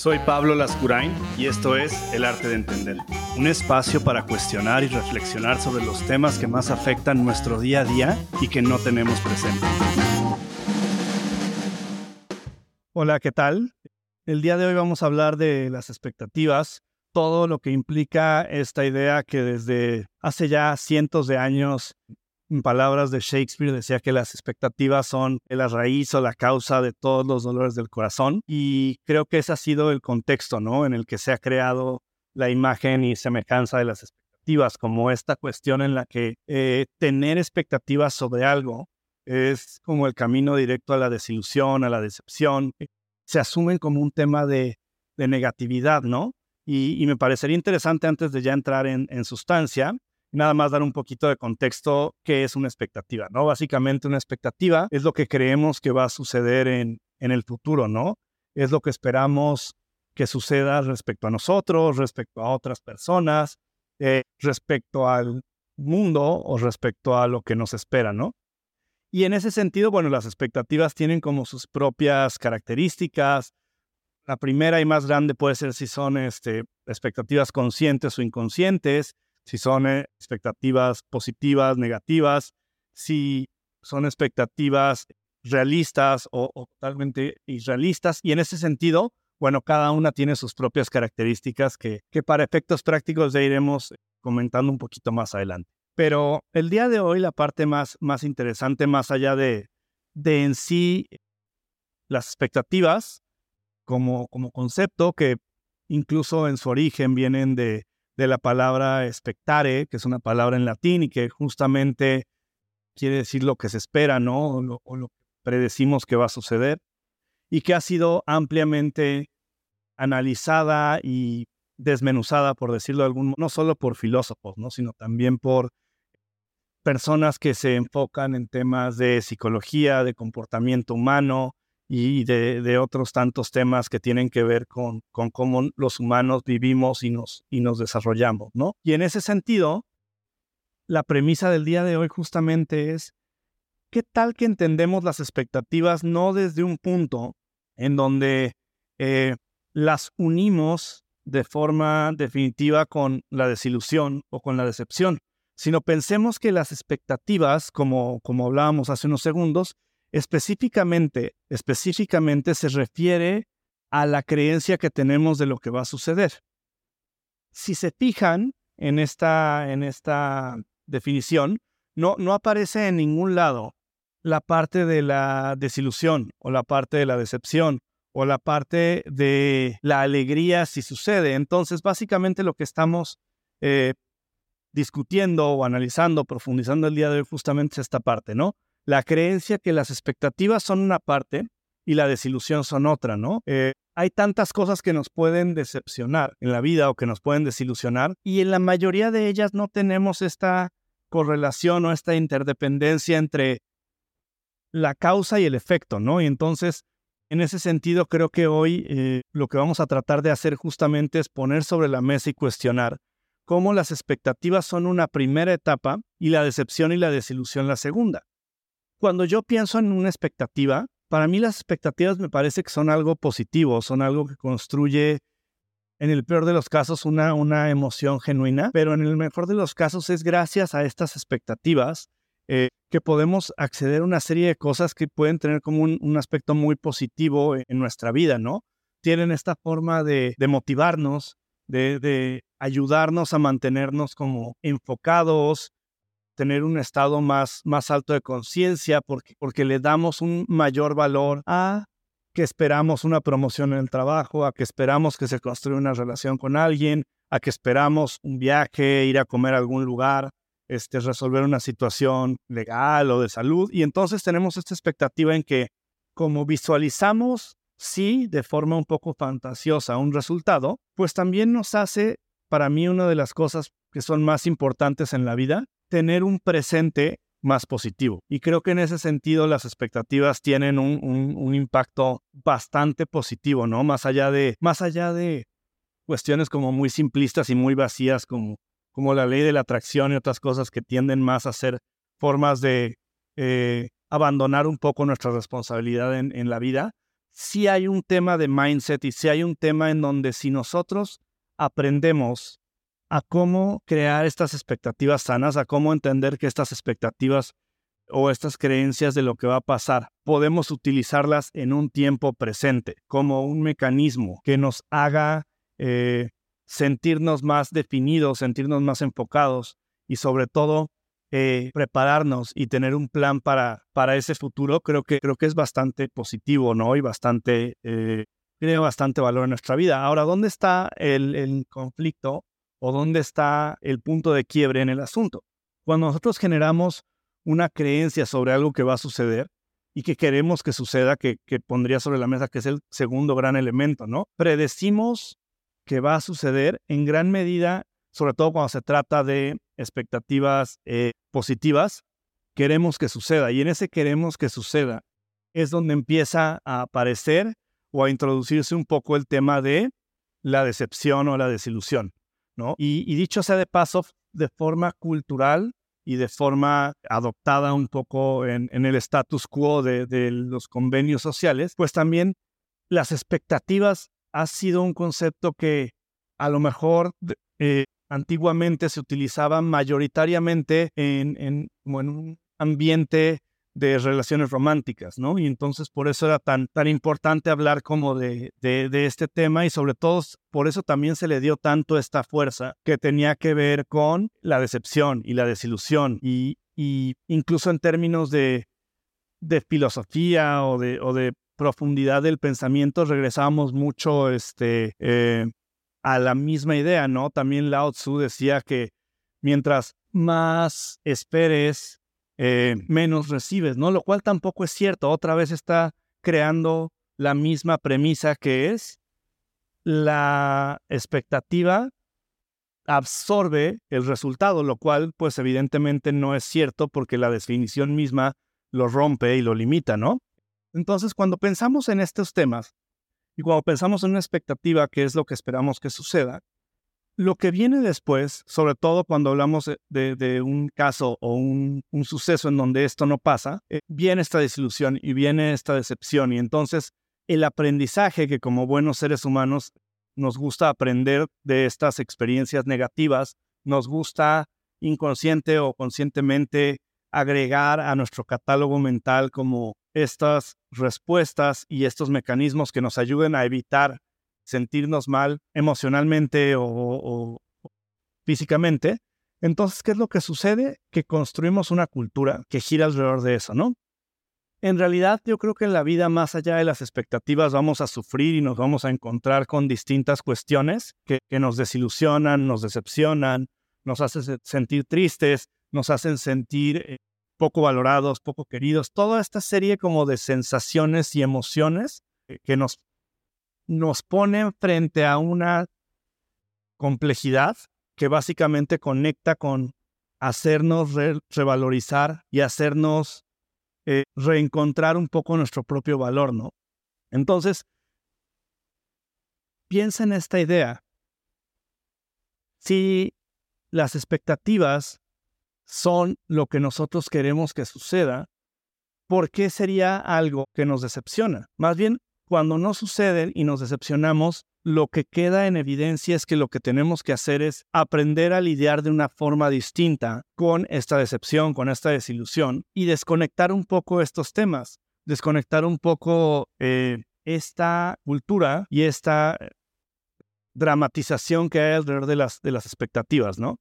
Soy Pablo Lascurain y esto es El Arte de Entender, un espacio para cuestionar y reflexionar sobre los temas que más afectan nuestro día a día y que no tenemos presente. Hola, ¿qué tal? El día de hoy vamos a hablar de las expectativas, todo lo que implica esta idea que desde hace ya cientos de años en palabras de Shakespeare, decía que las expectativas son la raíz o la causa de todos los dolores del corazón. Y creo que ese ha sido el contexto, ¿no? En el que se ha creado la imagen y semejanza de las expectativas, como esta cuestión en la que eh, tener expectativas sobre algo es como el camino directo a la desilusión, a la decepción. Se asumen como un tema de, negatividad, ¿no? Y, me parecería interesante antes de ya entrar en sustancia, nada más dar un poquito de contexto qué es una expectativa, ¿no? Básicamente una expectativa es lo que creemos que va a suceder en, en el futuro, ¿no? Es lo que esperamos que suceda respecto a nosotros, respecto a otras personas, eh, respecto al mundo o respecto a lo que nos espera, ¿no? Y en ese sentido, bueno, las expectativas tienen como sus propias características. La primera y más grande puede ser si son este, expectativas conscientes o inconscientes si son eh, expectativas positivas, negativas, si son expectativas realistas o, totalmente irrealistas. Y en ese sentido, bueno, cada una tiene sus propias características que, que para efectos prácticos ya iremos comentando un poquito más adelante. Pero el día de hoy la parte más, más interesante, más allá de, de en sí las expectativas como, como concepto, que incluso en su origen vienen de, de la palabra expectare, que es una palabra en latín y que justamente quiere decir lo que se espera, ¿no? O lo, que predecimos que va a suceder, y que ha sido ampliamente analizada y desmenuzada, por decirlo de algún modo, no solo por filósofos, ¿no? sino también por personas que se enfocan en temas de psicología, de comportamiento humano, y de, otros tantos temas que tienen que ver con, con cómo los humanos vivimos y nos, y nos desarrollamos, ¿no? Y en ese sentido, la premisa del día de hoy justamente es, ¿qué tal que entendemos las expectativas no desde un punto en donde eh, las unimos de forma definitiva con la desilusión o con la decepción, sino pensemos que las expectativas, como, como hablábamos hace unos segundos, Específicamente, específicamente se refiere a la creencia que tenemos de lo que va a suceder. Si se fijan en esta, en esta definición, no, no aparece en ningún lado la parte de la desilusión o la parte de la decepción o la parte de la alegría si sucede. Entonces, básicamente lo que estamos eh, discutiendo o analizando, profundizando el día de hoy justamente es esta parte, ¿no? La creencia que las expectativas son una parte y la desilusión son otra, ¿no? Eh, hay tantas cosas que nos pueden decepcionar en la vida o que nos pueden desilusionar y en la mayoría de ellas no tenemos esta correlación o esta interdependencia entre la causa y el efecto, ¿no? Y entonces, en ese sentido, creo que hoy eh, lo que vamos a tratar de hacer justamente es poner sobre la mesa y cuestionar cómo las expectativas son una primera etapa y la decepción y la desilusión la segunda cuando yo pienso en una expectativa, para mí las expectativas me parece que son algo positivo, son algo que construye, en el peor de los casos, una, una emoción genuina, pero en el mejor de los casos es gracias a estas expectativas eh, que podemos acceder a una serie de cosas que pueden tener como un, aspecto muy positivo en, nuestra vida, ¿no? Tienen esta forma de, motivarnos, de ayudarnos a mantenernos como enfocados, tener un estado más, más alto de conciencia porque, porque le damos un mayor valor a que esperamos una promoción en el trabajo, a que esperamos que se construya una relación con alguien, a que esperamos un viaje, ir a comer a algún lugar, este, resolver una situación legal o de salud. Y entonces tenemos esta expectativa en que como visualizamos, sí, de forma un poco fantasiosa un resultado, pues también nos hace, para mí, una de las cosas que son más importantes en la vida, tener un presente más positivo. Y creo que en ese sentido las expectativas tienen un, impacto bastante positivo, ¿no? Más allá de, más allá de cuestiones como muy simplistas y muy vacías como, como la ley de la atracción y otras cosas que tienden más a ser formas de eh, abandonar un poco nuestra responsabilidad en, en la vida. sí hay un tema de mindset y sí hay un tema en donde si nosotros aprendemos a cómo crear estas expectativas sanas, a cómo entender que estas expectativas o estas creencias de lo que va a pasar, podemos utilizarlas en un tiempo presente como un mecanismo que nos haga eh, sentirnos más definidos, sentirnos más enfocados y sobre todo eh, prepararnos y tener un plan para, para ese futuro, creo que, creo que es bastante positivo, ¿no? Y bastante, eh, tiene bastante valor en nuestra vida. Ahora, ¿dónde está el, el conflicto o dónde está el punto de quiebre en el asunto? Cuando nosotros generamos una creencia sobre algo que va a suceder y que queremos que suceda, que, que pondría sobre la mesa, que es el segundo gran elemento, ¿no? Predecimos que va a suceder en gran medida, sobre todo cuando se trata de expectativas eh, positivas, queremos que suceda. Y en ese queremos que suceda es donde empieza a aparecer o a introducirse un poco el tema de la decepción o la desilusión. Y, dicho sea de paso, de forma cultural y de forma adoptada un poco en, el status quo de, los convenios sociales, pues también las expectativas ha sido un concepto que a lo mejor eh, antiguamente se utilizaba mayoritariamente en, en, un ambiente de relaciones románticas, ¿no? Y entonces por eso era tan, tan importante hablar como de, de, este tema y sobre todo por eso también se le dio tanto esta fuerza que tenía que ver con la decepción y la desilusión y, y incluso en términos de, de filosofía o de, o de profundidad del pensamiento regresábamos mucho este, eh, a la misma idea, ¿no? También Lao Tzu decía que mientras más esperes, eh, menos recibes, ¿no? Lo cual tampoco es cierto. Otra vez está creando la misma premisa que es la expectativa absorbe el resultado, lo cual pues evidentemente no es cierto porque la definición misma lo rompe y lo limita, ¿no? Entonces, cuando pensamos en estos temas, y cuando pensamos en una expectativa, que es lo que esperamos que suceda, lo que viene después, sobre todo cuando hablamos de, un caso o un, suceso en donde esto no pasa, eh, viene esta desilusión y viene esta decepción. Y entonces el aprendizaje que como buenos seres humanos nos gusta aprender de estas experiencias negativas, nos gusta inconsciente o conscientemente agregar a nuestro catálogo mental como estas respuestas y estos mecanismos que nos ayuden a evitar sentirnos mal emocionalmente o, físicamente. Entonces, ¿qué es lo que sucede? Que construimos una cultura que gira alrededor de eso, ¿no? En realidad, yo creo que en la vida, más allá de las expectativas, vamos a sufrir y nos vamos a encontrar con distintas cuestiones que, nos desilusionan, nos decepcionan, nos hacen sentir tristes, nos hacen sentir eh, poco valorados, poco queridos, toda esta serie como de sensaciones y emociones que nos, nos ponen frente a una complejidad que básicamente conecta con hacernos revalorizar y hacernos eh, reencontrar un poco nuestro propio valor, ¿no? Entonces, piensa en esta idea. Si las expectativas son lo que nosotros queremos que suceda, ¿por qué sería algo que nos decepciona? Más bien, cuando no suceden y nos decepcionamos, lo que queda en evidencia es que lo que tenemos que hacer es aprender a lidiar de una forma distinta con esta decepción, con esta desilusión y desconectar un poco estos temas, desconectar un poco eh, esta cultura y esta dramatización que hay alrededor de las, de las expectativas, ¿no?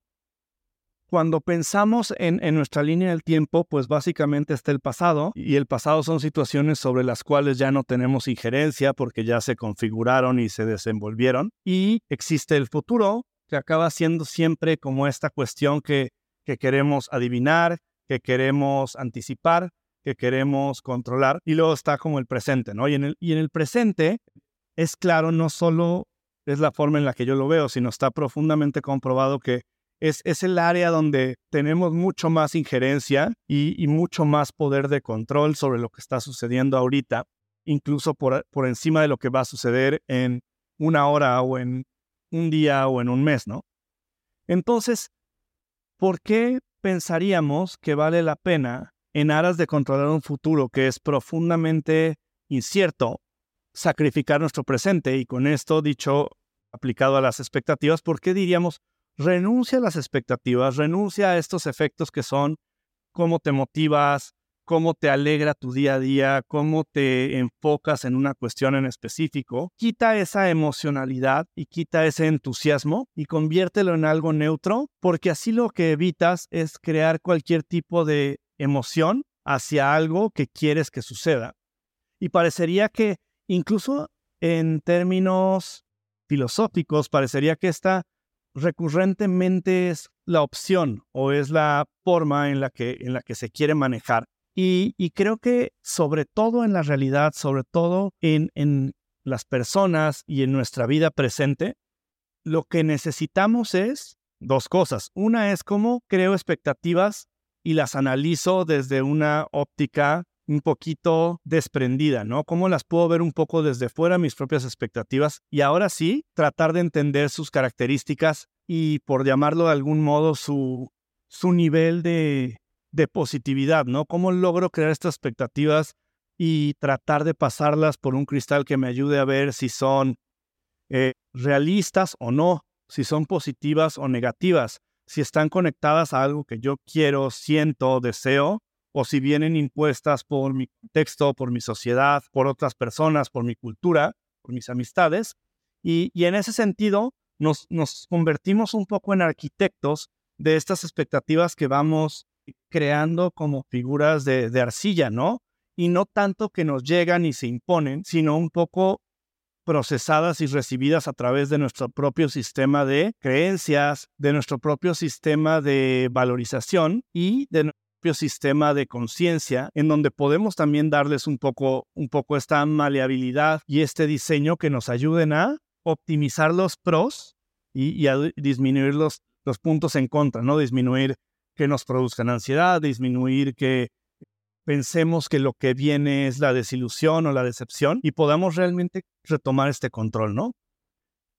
Cuando pensamos en, nuestra línea del tiempo, pues básicamente está el pasado y el pasado son situaciones sobre las cuales ya no tenemos injerencia porque ya se configuraron y se desenvolvieron. Y existe el futuro, que acaba siendo siempre como esta cuestión que, que queremos adivinar, que queremos anticipar, que queremos controlar. Y luego está como el presente, ¿no? Y en el, y en el presente es claro, no solo es la forma en la que yo lo veo, sino está profundamente comprobado que es, el área donde tenemos mucho más injerencia y, mucho más poder de control sobre lo que está sucediendo ahorita, incluso por, por encima de lo que va a suceder en una hora o en un día o en un mes, ¿no? Entonces, ¿por qué pensaríamos que vale la pena, en aras de controlar un futuro que es profundamente incierto, sacrificar nuestro presente. Y con esto dicho, aplicado a las expectativas, ¿por qué diríamos renuncia a las expectativas, renuncia a estos efectos que son cómo te motivas, cómo te alegra tu día a día, cómo te enfocas en una cuestión en específico, quita esa emocionalidad y quita ese entusiasmo y conviértelo en algo neutro, porque así lo que evitas es crear cualquier tipo de emoción hacia algo que quieres que suceda. Y parecería que incluso en términos filosóficos, parecería que esta recurrentemente es la opción o es la forma en la que, en la que se quiere manejar. Y, creo que sobre todo en la realidad, sobre todo en, en las personas y en nuestra vida presente, lo que necesitamos es dos cosas. Una es cómo creo expectativas y las analizo desde una óptica un poquito desprendida, ¿no? Cómo las puedo ver un poco desde fuera, mis propias expectativas, y ahora sí, tratar de entender sus características y, por llamarlo de algún modo, su, su nivel de, de positividad, ¿no? ¿Cómo logro crear estas expectativas y tratar de pasarlas por un cristal que me ayude a ver si son eh, realistas o no, si son positivas o negativas, si están conectadas a algo que yo quiero, siento, deseo, o si vienen impuestas por mi contexto, por mi sociedad, por otras personas, por mi cultura, por mis amistades. Y, en ese sentido, nos, convertimos un poco en arquitectos de estas expectativas que vamos creando como figuras de, arcilla, ¿no? Y no tanto que nos llegan y se imponen, sino un poco procesadas y recibidas a través de nuestro propio sistema de creencias, de nuestro propio sistema de valorización y de propio sistema de conciencia, en donde podemos también darles un poco, un poco esta maleabilidad y este diseño que nos ayuden a optimizar los pros y, a disminuir los, los puntos en contra, ¿no? Disminuir que nos produzcan ansiedad, disminuir que pensemos que lo que viene es la desilusión o la decepción y podamos realmente retomar este control, ¿no?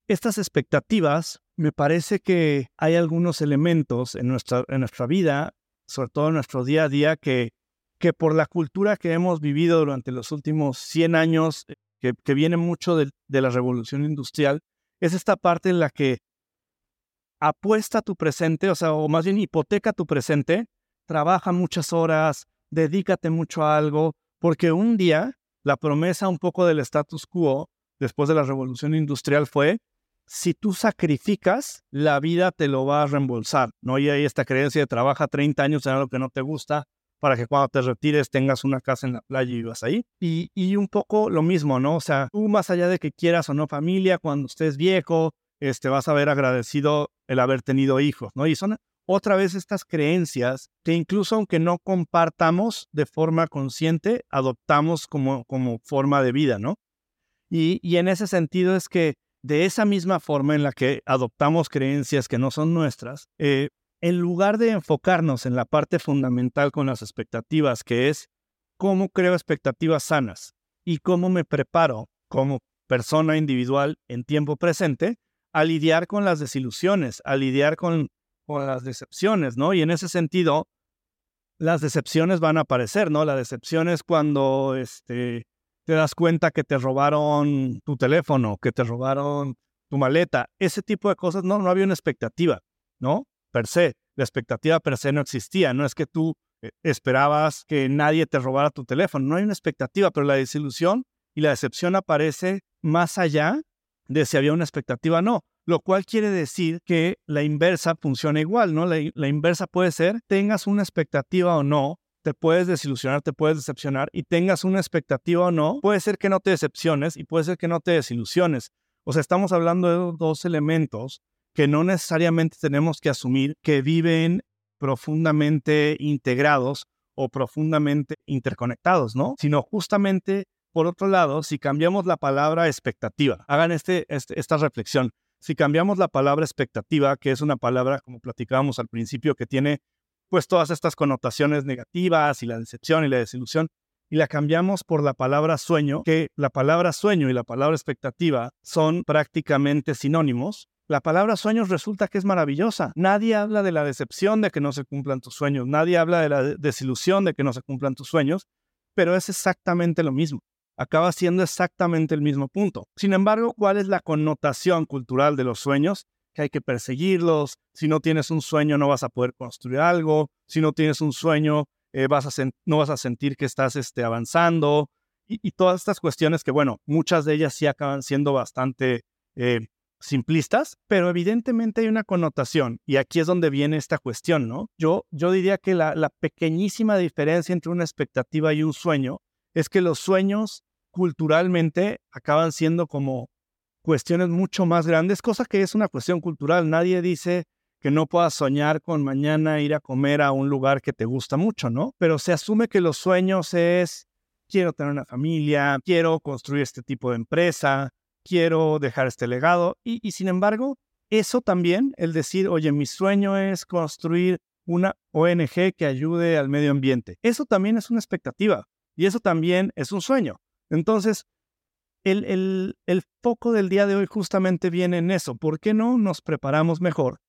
Estas expectativas, me parece que hay algunos elementos en nuestra, en nuestra vida, sobre todo en nuestro día a día, que, que por la cultura que hemos vivido durante los últimos 100 años, que, que viene mucho de, de la revolución industrial, es esta parte en la que apuesta tu presente, o sea, o más bien hipoteca tu presente, trabaja muchas horas, dedícate mucho a algo, porque un día la promesa un poco del status quo después de la revolución industrial fue, si tú sacrificas, la vida te lo va a reembolsar, ¿no? Y hay esta creencia de trabaja 30 años en algo que no te gusta para que cuando te retires tengas una casa en la playa y vivas ahí. Y, y un poco lo mismo, ¿no? O sea, tú más allá de que quieras o no familia, cuando estés viejo, este, vas a haber agradecido el haber tenido hijos, ¿no? Y son otra vez estas creencias que incluso aunque no compartamos de forma consciente, adoptamos como, como forma de vida, ¿no? Y, y en ese sentido es que de esa misma forma en la que adoptamos creencias que no son nuestras, eh, en lugar de enfocarnos en la parte fundamental con las expectativas, que es cómo creo expectativas sanas y cómo me preparo como persona individual en tiempo presente, a lidiar con las desilusiones, a lidiar con, con las decepciones, ¿no? Y en ese sentido, las decepciones van a aparecer, ¿no? La decepción es cuando este, te das cuenta que te robaron tu teléfono, que te robaron tu maleta. Ese tipo de cosas, no, no había una expectativa, ¿no? Per se. La expectativa per se no existía. No es que tú eh, esperabas que nadie te robara tu teléfono. No hay una expectativa, pero la desilusión y la decepción aparece más allá de si había una expectativa no, lo cual quiere decir que la inversa funciona igual, ¿no? La, inversa puede ser, tengas una expectativa o no, te puedes desilusionar, te puedes decepcionar y tengas una expectativa o no, puede ser que no te decepciones y puede ser que no te desilusiones. O sea, estamos hablando de dos elementos que no necesariamente tenemos que asumir que viven profundamente integrados o profundamente interconectados, ¿no? Sino justamente por otro lado, si cambiamos la palabra expectativa, hagan este, este, esta reflexión. Si cambiamos la palabra expectativa, que es una palabra, como platicábamos al principio, que tiene pues todas estas connotaciones negativas y la decepción y la desilusión, y la cambiamos por la palabra sueño, que la palabra sueño y la palabra expectativa son prácticamente sinónimos, la palabra sueños resulta que es maravillosa. Nadie habla de la decepción de que no se cumplan tus sueños, nadie habla de la desilusión de que no se cumplan tus sueños, pero es exactamente lo mismo acaba siendo exactamente el mismo punto. Sin embargo, ¿cuál es la connotación cultural de los sueños? Que hay que perseguirlos. Si no tienes un sueño, no vas a poder construir algo. Si no tienes un sueño, eh, vas a no vas a sentir que estás este, avanzando. Y, todas estas cuestiones que, bueno, muchas de ellas sí acaban siendo bastante eh, simplistas, pero evidentemente hay una connotación. Y aquí es donde viene esta cuestión, ¿no? Yo, yo diría que la, la pequeñísima diferencia entre una expectativa y un sueño es que los sueños culturalmente acaban siendo como cuestiones mucho más grandes, cosa que es una cuestión cultural. Nadie dice que no puedas soñar con mañana ir a comer a un lugar que te gusta mucho, ¿no? Pero se asume que los sueños es, quiero tener una familia, quiero construir este tipo de empresa, quiero dejar este legado. Y, y sin embargo, eso también, el decir, oye, mi sueño es construir una ONG que ayude al medio ambiente. Eso también es una expectativa y eso también es un sueño. Entonces, el, el, el, foco del día de hoy justamente viene en eso. ¿Por qué no nos preparamos mejor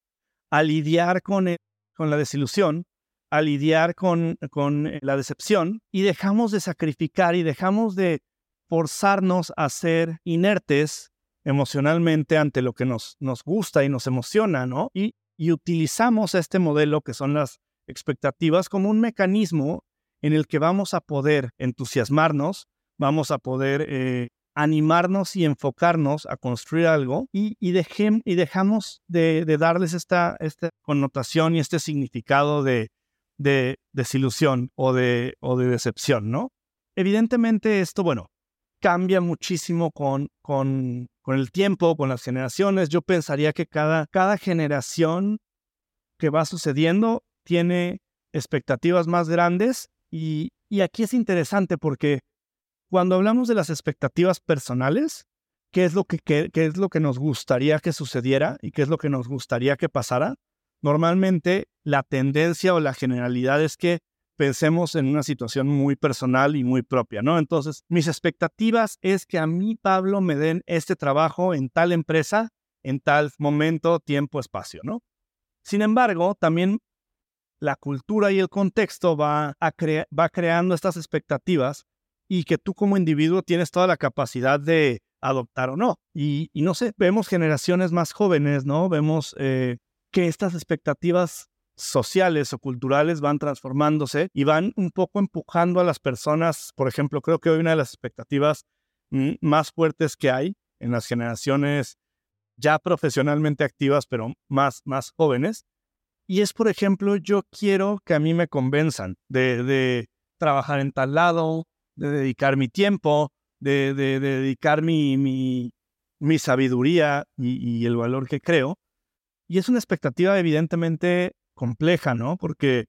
a lidiar con, con la desilusión, a lidiar con, con la decepción y dejamos de sacrificar y dejamos de forzarnos a ser inertes emocionalmente ante lo que nos, nos gusta y nos emociona, ¿no? Y, y utilizamos este modelo que son las expectativas como un mecanismo en el que vamos a poder entusiasmarnos, vamos a poder eh, animarnos y enfocarnos a construir algo y, y, y dejamos de, darles esta, esta, connotación y este significado de, de desilusión o de, o de decepción, ¿no? Evidentemente esto, bueno, cambia muchísimo con, con, con el tiempo, con las generaciones. Yo pensaría que cada, cada generación que va sucediendo tiene expectativas más grandes y, y aquí es interesante porque cuando hablamos de las expectativas personales, ¿qué es, lo que, qué, es lo que nos gustaría que sucediera y qué es lo que nos gustaría que pasara? Normalmente la tendencia o la generalidad es que pensemos en una situación muy personal y muy propia, ¿no? Entonces, mis expectativas es que a mí, Pablo, me den este trabajo en tal empresa, en tal momento, tiempo, espacio, ¿no? Sin embargo, también la cultura y el contexto va, va creando estas expectativas y que tú como individuo tienes toda la capacidad de adoptar o no. Y, no sé, vemos generaciones más jóvenes, ¿no? Vemos eh, que estas expectativas sociales o culturales van transformándose y van un poco empujando a las personas. Por ejemplo, creo que hoy una de las expectativas mm, más fuertes que hay en las generaciones ya profesionalmente activas, pero más, más jóvenes. Y es, por ejemplo, yo quiero que a mí me convenzan de, de trabajar en tal lado, de dedicar mi tiempo, de, dedicar mi, mi, sabiduría y, el valor que creo. Y es una expectativa evidentemente compleja, ¿no? Porque,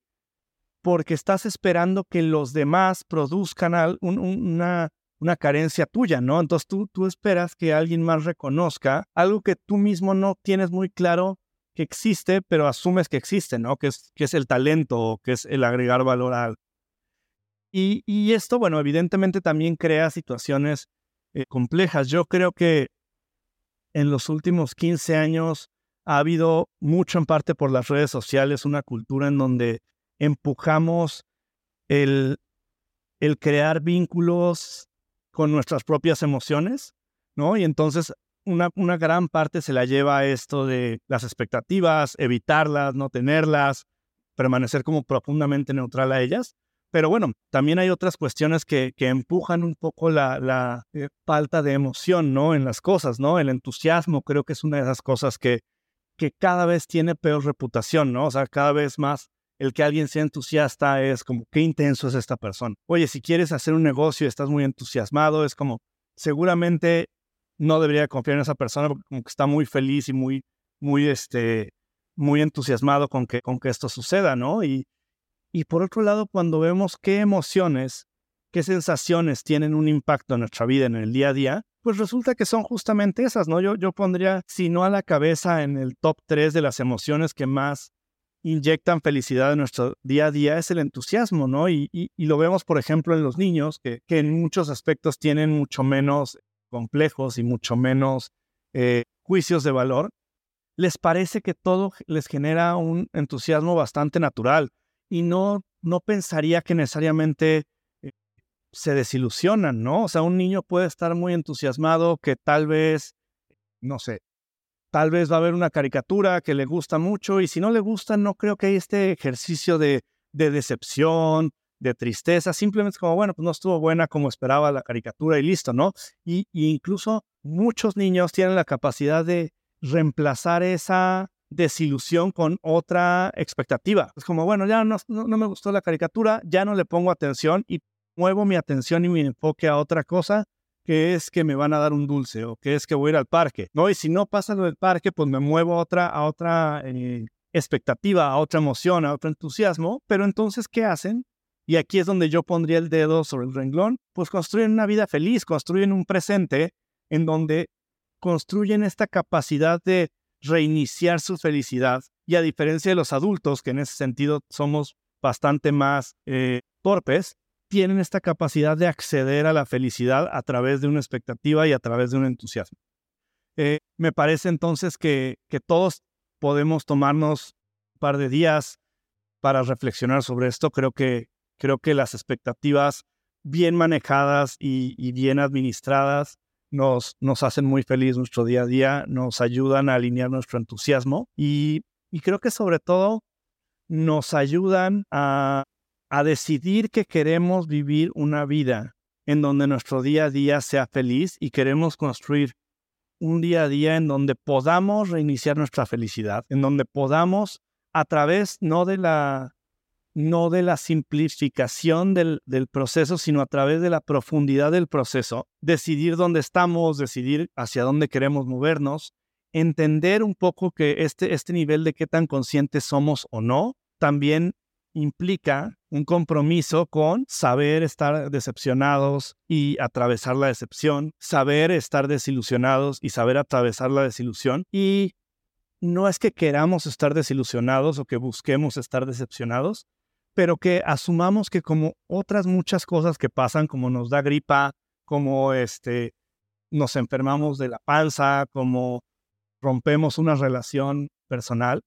porque estás esperando que los demás produzcan una, una carencia tuya, ¿no? Entonces tú, tú esperas que alguien más reconozca algo que tú mismo no tienes muy claro que existe, pero asumes que existe, ¿no? Que es, que es el talento, que es el agregar valor a, y, esto, bueno, evidentemente también crea situaciones eh, complejas. Yo creo que en los últimos 15 años ha habido mucho en parte por las redes sociales una cultura en donde empujamos el, crear vínculos con nuestras propias emociones, ¿no? Y entonces una, una gran parte se la lleva a esto de las expectativas, evitarlas, no tenerlas, permanecer como profundamente neutral a ellas. Pero bueno, también hay otras cuestiones que, que empujan un poco la, la eh, falta de emoción, ¿no? En las cosas, ¿no? El entusiasmo creo que es una de esas cosas que, que cada vez tiene peor reputación, ¿no? O sea, cada vez más el que alguien sea entusiasta es como, qué intenso es esta persona. Oye, si quieres hacer un negocio y estás muy entusiasmado, es como, seguramente no debería confiar en esa persona porque como que está muy feliz y muy, muy, este, muy entusiasmado con que, con que esto suceda, ¿no? Y, y por otro lado, cuando vemos qué emociones, qué sensaciones tienen un impacto en nuestra vida, en el día a día, pues resulta que son justamente esas, ¿no? Yo, yo pondría, si no a la cabeza, en el top 3 de las emociones que más inyectan felicidad en nuestro día a día es el entusiasmo, ¿no? Y, lo vemos, por ejemplo, en los niños, que, que, en muchos aspectos tienen mucho menos complejos y mucho menos eh, juicios de valor. Les parece que todo les genera un entusiasmo bastante natural y no, no pensaría que necesariamente eh, se desilusionan, ¿no? O sea, un niño puede estar muy entusiasmado que tal vez, no sé, tal vez va a haber una caricatura que le gusta mucho y si no le gusta, no creo que hay este ejercicio de, de decepción, de tristeza, simplemente como, bueno, pues no estuvo buena como esperaba la caricatura y listo, ¿no? Y, incluso muchos niños tienen la capacidad de reemplazar esa desilusión con otra expectativa. Es como, bueno, ya no, no, me gustó la caricatura, ya no le pongo atención y muevo mi atención y mi enfoque a otra cosa que es que me van a dar un dulce o que es que voy a ir al parque, ¿no? Y si no pasa lo del parque, pues me muevo a otra, a otra eh, expectativa, a otra emoción, a otro entusiasmo, pero entonces, ¿qué hacen? Y aquí es donde yo pondría el dedo sobre el renglón, pues construyen una vida feliz, construyen un presente en donde construyen esta capacidad de reiniciar su felicidad. Y a diferencia de los adultos, que en ese sentido somos bastante más eh, torpes, tienen esta capacidad de acceder a la felicidad a través de una expectativa y a través de un entusiasmo. Eh, me parece entonces que, que todos podemos tomarnos un par de días para reflexionar sobre esto. Creo que Creo que las expectativas bien manejadas y, bien administradas nos, hacen muy feliz nuestro día a día, nos ayudan a alinear nuestro entusiasmo y, creo que sobre todo nos ayudan a, a decidir que queremos vivir una vida en donde nuestro día a día sea feliz y queremos construir un día a día en donde podamos reiniciar nuestra felicidad, en donde podamos a través no de la no de la simplificación del, proceso, sino a través de la profundidad del proceso, decidir dónde estamos, decidir hacia dónde queremos movernos, entender un poco que este, este nivel de qué tan conscientes somos o no, también implica un compromiso con saber estar decepcionados y atravesar la decepción, saber estar desilusionados y saber atravesar la desilusión. Y no es que queramos estar desilusionados o que busquemos estar decepcionados, pero que asumamos que como otras muchas cosas que pasan, como nos da gripa, como este, nos enfermamos de la panza, como rompemos una relación personal,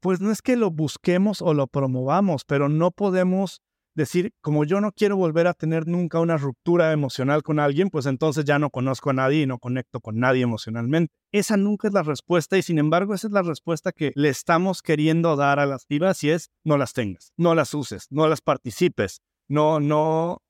pues no es que lo busquemos o lo promovamos, pero no podemos decir, como yo no quiero volver a tener nunca una ruptura emocional con alguien, pues entonces ya no conozco a nadie y no conecto con nadie emocionalmente. Esa nunca es la respuesta y sin embargo esa es la respuesta que le estamos queriendo dar a las divas y es no las tengas, no las uses, no las participes, no, no,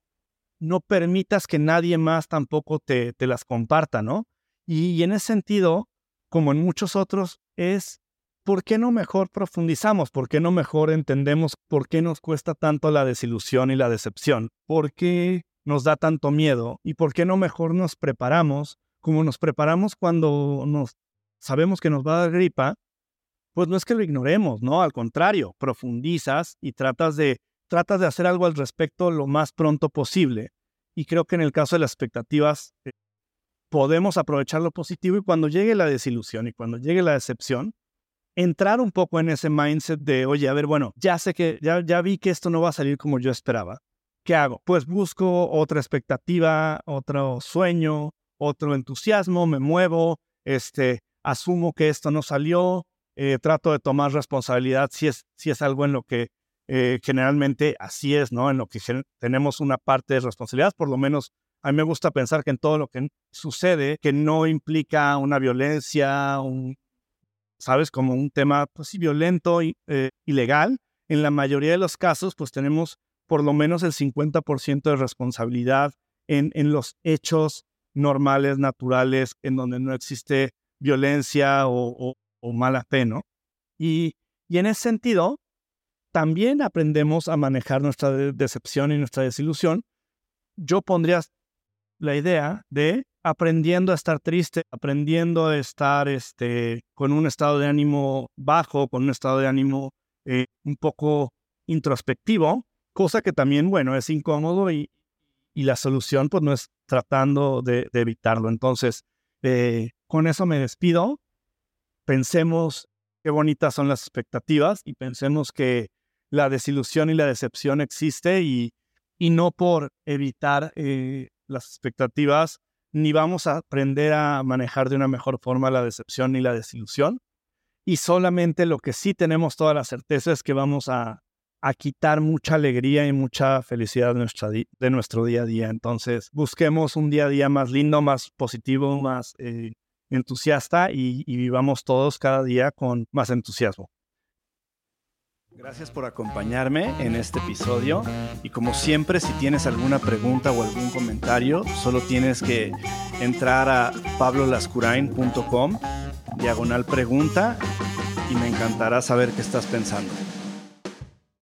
no permitas que nadie más tampoco te, te las comparta, ¿no? Y, y en ese sentido, como en muchos otros, es ¿por qué no mejor profundizamos? ¿Por qué no mejor entendemos por qué nos cuesta tanto la desilusión y la decepción? ¿Por qué nos da tanto miedo? ¿Y por qué no mejor nos preparamos como nos preparamos cuando nos sabemos que nos va a dar gripa? Pues no es que lo ignoremos, ¿no? Al contrario, profundizas y tratas de, tratas de hacer algo al respecto lo más pronto posible. Y creo que en el caso de las expectativas, eh, podemos aprovechar lo positivo y cuando llegue la desilusión y cuando llegue la decepción, entrar un poco en ese mindset de, oye, a ver, bueno, ya sé que, ya, ya vi que esto no va a salir como yo esperaba. ¿Qué hago? Pues busco otra expectativa, otro sueño, otro entusiasmo, me muevo, este, asumo que esto no salió, eh, trato de tomar responsabilidad si es, si es algo en lo que eh, generalmente así es, ¿no? En lo que tenemos una parte de responsabilidad, por lo menos a mí me gusta pensar que en todo lo que sucede, que no implica una violencia, un, ¿sabes? Como un tema, pues sí, violento y eh, ilegal. En la mayoría de los casos, pues tenemos por lo menos el 50% de responsabilidad en, en los hechos normales, naturales, en donde no existe violencia o, o, mala fe, ¿no? Y, y, en ese sentido, también aprendemos a manejar nuestra decepción y nuestra desilusión. Yo pondría la idea de aprendiendo a estar triste, aprendiendo a estar este, con un estado de ánimo bajo, con un estado de ánimo eh, un poco introspectivo, cosa que también, bueno, es incómodo y, y la solución pues no es tratando de, evitarlo. Entonces, eh, con eso me despido. Pensemos qué bonitas son las expectativas y pensemos que la desilusión y la decepción existe y, y no por evitar eh, las expectativas ni vamos a aprender a manejar de una mejor forma la decepción ni la desilusión. Y solamente lo que sí tenemos toda la certeza es que vamos a, a quitar mucha alegría y mucha felicidad de, nuestra de nuestro día a día. Entonces, busquemos un día a día más lindo, más positivo, más eh, entusiasta y, y vivamos todos cada día con más entusiasmo. Gracias por acompañarme en este episodio y como siempre si tienes alguna pregunta o algún comentario solo tienes que entrar a pablolascurain.com diagonal pregunta y me encantará saber qué estás pensando.